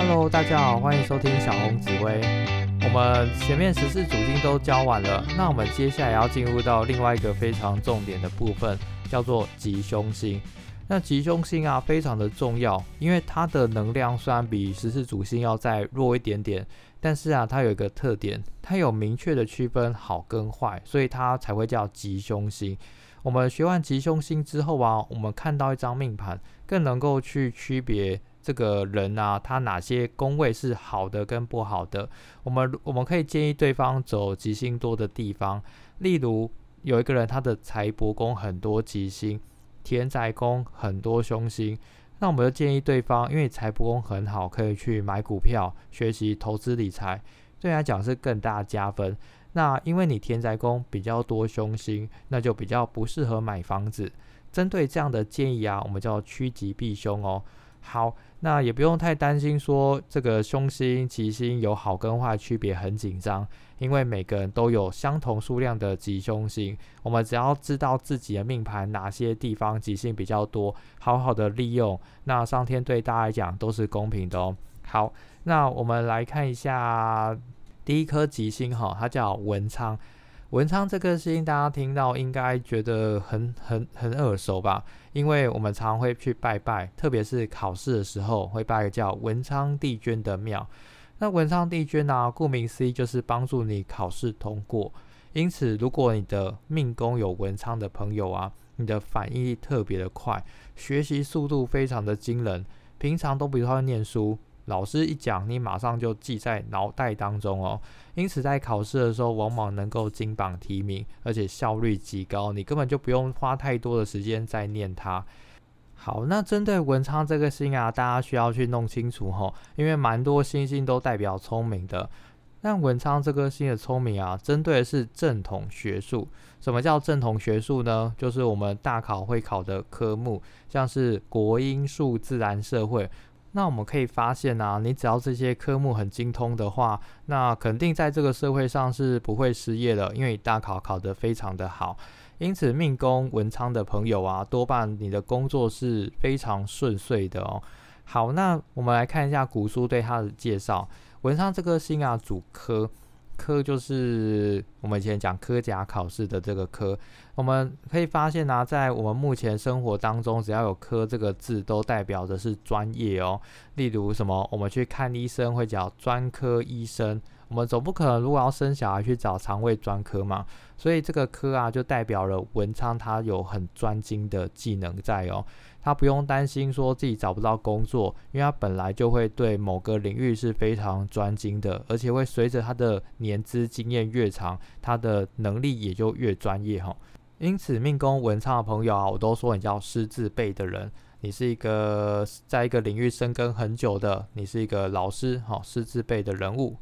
Hello，大家好，欢迎收听小红紫薇。我们前面十四主星都教完了，那我们接下来要进入到另外一个非常重点的部分，叫做吉凶星。那吉凶星啊，非常的重要，因为它的能量虽然比十四主星要再弱一点点，但是啊，它有一个特点，它有明确的区分好跟坏，所以它才会叫吉凶星。我们学完吉凶星之后啊，我们看到一张命盘，更能够去区别这个人啊，他哪些宫位是好的跟不好的。我们我们可以建议对方走吉星多的地方，例如有一个人他的财帛宫很多吉星。田宅宫很多凶星，那我们就建议对方，因为财帛宫很好，可以去买股票、学习投资理财，对来讲是更大加分。那因为你田宅宫比较多凶星，那就比较不适合买房子。针对这样的建议啊，我们叫趋吉避凶哦。好，那也不用太担心说这个凶星、吉星有好跟坏区别很紧张。因为每个人都有相同数量的吉凶星，我们只要知道自己的命盘哪些地方吉星比较多，好好的利用，那上天对大家来讲都是公平的哦。好，那我们来看一下第一颗吉星哈，它叫文昌。文昌这颗星大家听到应该觉得很很很耳熟吧？因为我们常会去拜拜，特别是考试的时候会拜个叫文昌帝君的庙。那文昌帝君呢？顾名思义就是帮助你考试通过。因此，如果你的命宫有文昌的朋友啊，你的反应力特别的快，学习速度非常的惊人。平常都不太会念书，老师一讲，你马上就记在脑袋当中哦。因此，在考试的时候，往往能够金榜题名，而且效率极高，你根本就不用花太多的时间在念它。好，那针对文昌这个星啊，大家需要去弄清楚吼，因为蛮多星星都代表聪明的。但文昌这颗星的聪明啊，针对的是正统学术。什么叫正统学术呢？就是我们大考会考的科目，像是国英数自然社会。那我们可以发现啊，你只要这些科目很精通的话，那肯定在这个社会上是不会失业的，因为大考考得非常的好。因此，命宫文昌的朋友啊，多半你的工作是非常顺遂的哦。好，那我们来看一下古书对他的介绍。文昌这颗星啊，主科，科就是我们以前讲科甲考试的这个科。我们可以发现呢，在我们目前生活当中，只要有科这个字，都代表的是专业哦。例如什么，我们去看医生会讲专科医生。我们总不可能如果要生小孩去找肠胃专科嘛，所以这个科啊就代表了文昌他有很专精的技能在哦，他不用担心说自己找不到工作，因为他本来就会对某个领域是非常专精的，而且会随着他的年资经验越长，他的能力也就越专业哈。因此命宫文昌的朋友啊，我都说你叫师字辈的人，你是一个在一个领域深耕很久的，你是一个老师哈，师字辈的人物。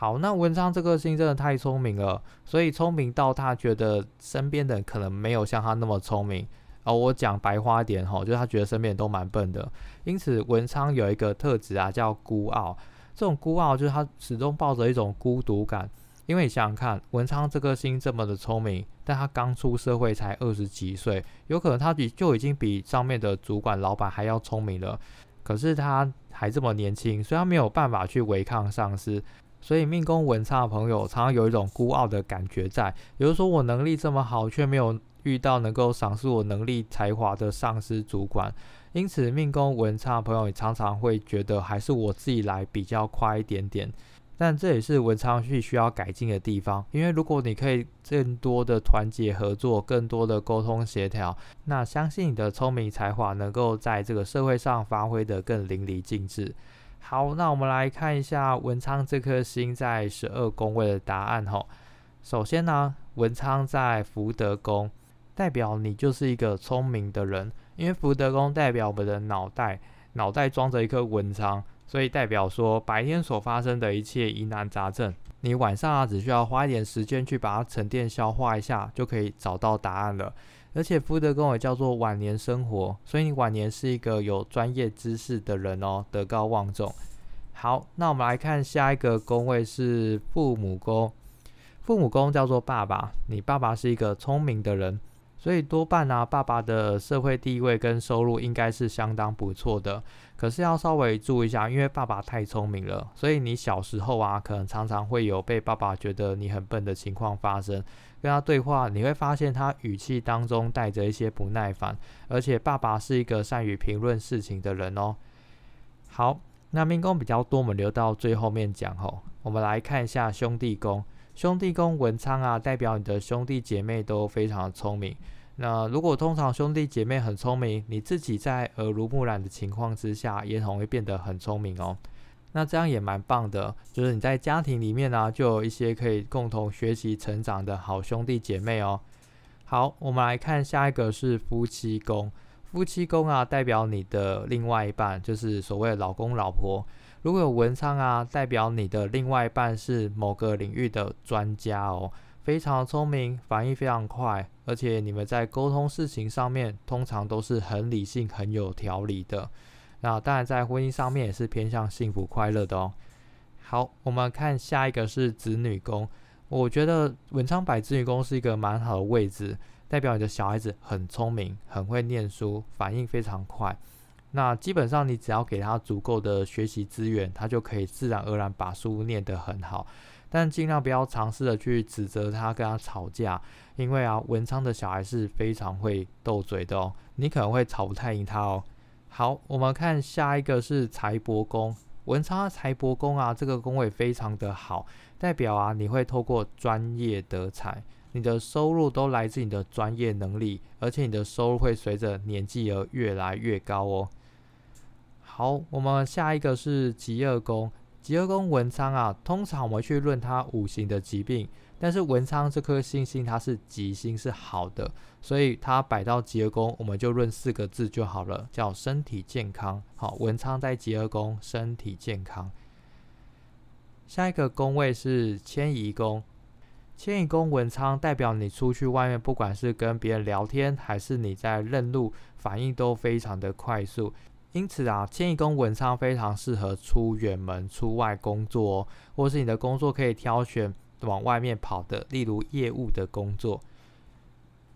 好，那文昌这颗星真的太聪明了，所以聪明到他觉得身边的人可能没有像他那么聪明。而我讲白话点哈，就是他觉得身边人都蛮笨的。因此，文昌有一个特质啊，叫孤傲。这种孤傲就是他始终抱着一种孤独感。因为你想想看，文昌这颗星这么的聪明，但他刚出社会才二十几岁，有可能他比就已经比上面的主管、老板还要聪明了。可是他还这么年轻，所以他没有办法去违抗上司。所以命宫文昌的朋友常常有一种孤傲的感觉在，比如说我能力这么好，却没有遇到能够赏识我能力才华的上司主管，因此命宫文昌的朋友也常常会觉得还是我自己来比较快一点点。但这也是文昌必需要改进的地方，因为如果你可以更多的团结合作，更多的沟通协调，那相信你的聪明才华能够在这个社会上发挥得更淋漓尽致。好，那我们来看一下文昌这颗星在十二宫位的答案哈。首先呢，文昌在福德宫，代表你就是一个聪明的人，因为福德宫代表我们的脑袋，脑袋装着一颗文昌，所以代表说白天所发生的一切疑难杂症，你晚上啊只需要花一点时间去把它沉淀消化一下，就可以找到答案了。而且福德宫也叫做晚年生活，所以你晚年是一个有专业知识的人哦，德高望重。好，那我们来看下一个宫位是父母宫。父母宫叫做爸爸，你爸爸是一个聪明的人，所以多半啊，爸爸的社会地位跟收入应该是相当不错的。可是要稍微注意一下，因为爸爸太聪明了，所以你小时候啊，可能常常会有被爸爸觉得你很笨的情况发生。跟他对话，你会发现他语气当中带着一些不耐烦，而且爸爸是一个善于评论事情的人哦。好，那命宫比较多，我们留到最后面讲吼。我们来看一下兄弟宫，兄弟宫文昌啊，代表你的兄弟姐妹都非常聪明。那如果通常兄弟姐妹很聪明，你自己在耳濡目染的情况之下，也很会变得很聪明哦。那这样也蛮棒的，就是你在家庭里面呢，就有一些可以共同学习成长的好兄弟姐妹哦。好，我们来看下一个是夫妻宫。夫妻宫啊，代表你的另外一半，就是所谓的老公老婆。如果有文昌啊，代表你的另外一半是某个领域的专家哦，非常聪明，反应非常快，而且你们在沟通事情上面，通常都是很理性、很有条理的。那当然，在婚姻上面也是偏向幸福快乐的哦。好，我们看下一个是子女宫。我觉得文昌摆子女宫是一个蛮好的位置，代表你的小孩子很聪明，很会念书，反应非常快。那基本上你只要给他足够的学习资源，他就可以自然而然把书念得很好。但尽量不要尝试的去指责他，跟他吵架，因为啊，文昌的小孩是非常会斗嘴的哦，你可能会吵不太赢他哦。好，我们看下一个是财帛宫，文昌财帛宫啊，这个宫位非常的好，代表啊你会透过专业得财，你的收入都来自你的专业能力，而且你的收入会随着年纪而越来越高哦。好，我们下一个是吉厄宫，吉厄宫文昌啊，通常我们去论它五行的疾病。但是文昌这颗星星它是吉星，是好的，所以它摆到吉厄宫，我们就论四个字就好了，叫身体健康。好，文昌在吉厄宫，身体健康。下一个宫位是迁移宫，迁移宫文昌代表你出去外面，不管是跟别人聊天，还是你在认路，反应都非常的快速。因此啊，迁移宫文昌非常适合出远门、出外工作，或是你的工作可以挑选。往外面跑的，例如业务的工作。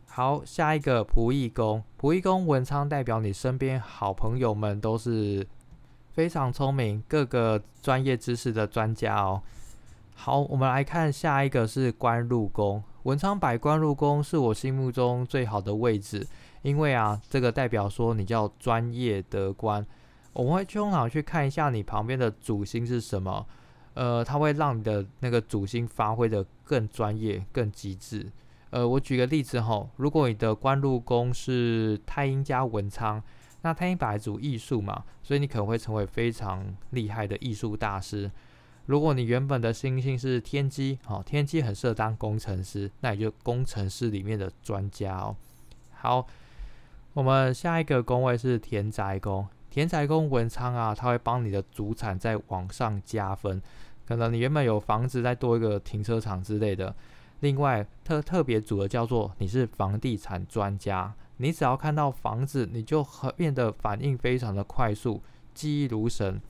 好，下一个仆役宫，仆役宫文昌代表你身边好朋友们都是非常聪明，各个专业知识的专家哦。好，我们来看下一个是官禄宫，文昌摆官禄宫是我心目中最好的位置，因为啊，这个代表说你叫专业得官。我们会通常去看一下你旁边的主星是什么。呃，它会让你的那个主星发挥的更专业、更极致。呃，我举个例子哈，如果你的官禄宫是太阴加文昌，那太阴本来主艺术嘛，所以你可能会成为非常厉害的艺术大师。如果你原本的星星是天机，好，天机很适合当工程师，那也就工程师里面的专家哦。好，我们下一个宫位是田宅宫。田宅宫文昌啊，它会帮你的主产在往上加分，可能你原本有房子再多一个停车场之类的。另外特特别组的叫做你是房地产专家，你只要看到房子，你就很变得反应非常的快速，记忆如神，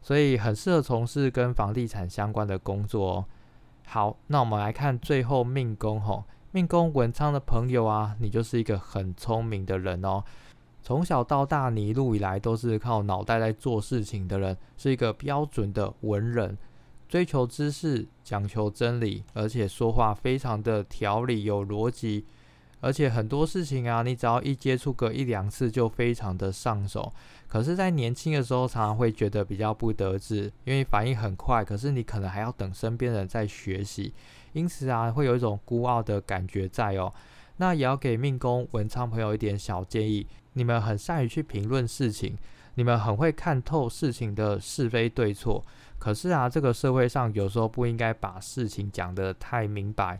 所以很适合从事跟房地产相关的工作哦。好，那我们来看最后命宫吼，命宫文昌的朋友啊，你就是一个很聪明的人哦。从小到大，你一路以来都是靠脑袋在做事情的人，是一个标准的文人，追求知识，讲求真理，而且说话非常的条理有逻辑，而且很多事情啊，你只要一接触个一两次就非常的上手。可是，在年轻的时候，常常会觉得比较不得志，因为反应很快，可是你可能还要等身边人在学习，因此啊，会有一种孤傲的感觉在哦。那也要给命宫文昌朋友一点小建议。你们很善于去评论事情，你们很会看透事情的是非对错。可是啊，这个社会上有时候不应该把事情讲得太明白。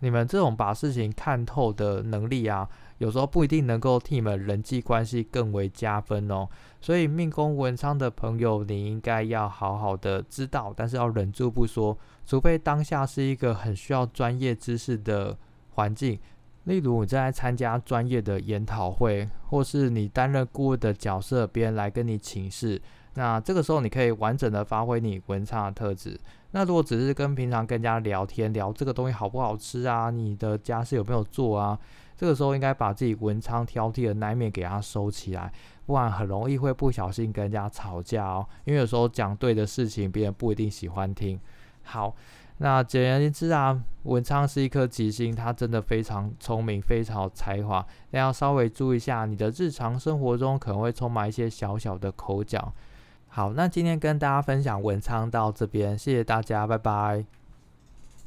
你们这种把事情看透的能力啊，有时候不一定能够替你们人际关系更为加分哦。所以命宫文昌的朋友，你应该要好好的知道，但是要忍住不说，除非当下是一个很需要专业知识的环境。例如，你正在参加专业的研讨会，或是你担任顾问的角色，别人来跟你请示，那这个时候你可以完整的发挥你文昌的特质。那如果只是跟平常跟人家聊天，聊这个东西好不好吃啊，你的家事有没有做啊，这个时候应该把自己文昌挑剔的那一面给它收起来，不然很容易会不小心跟人家吵架哦。因为有时候讲对的事情，别人不一定喜欢听。好，那简而言之啊，文昌是一颗吉星，他真的非常聪明，非常有才华，但要稍微注意一下，你的日常生活中可能会充满一些小小的口角。好，那今天跟大家分享文昌到这边，谢谢大家，拜拜。